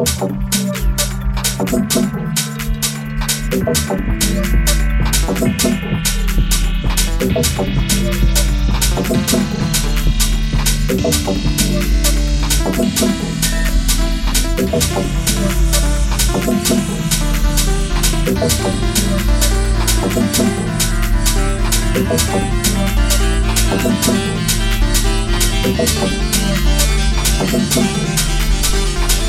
I've been thinking. I've been thinking. I've been thinking.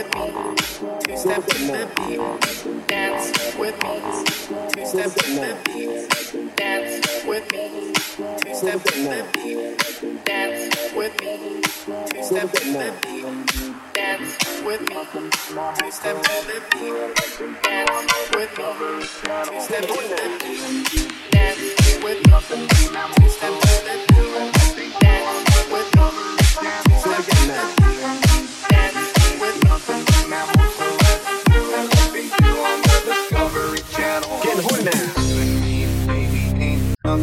with me, two step to the beat, dance with me, two step to the beat, dance with me, two step to the beat, dance with me, two step to the beat, dance with me, two step to the beat, dance with me, two step to the beat, dance with me, two step to the beat, dance with me, two step to the beat,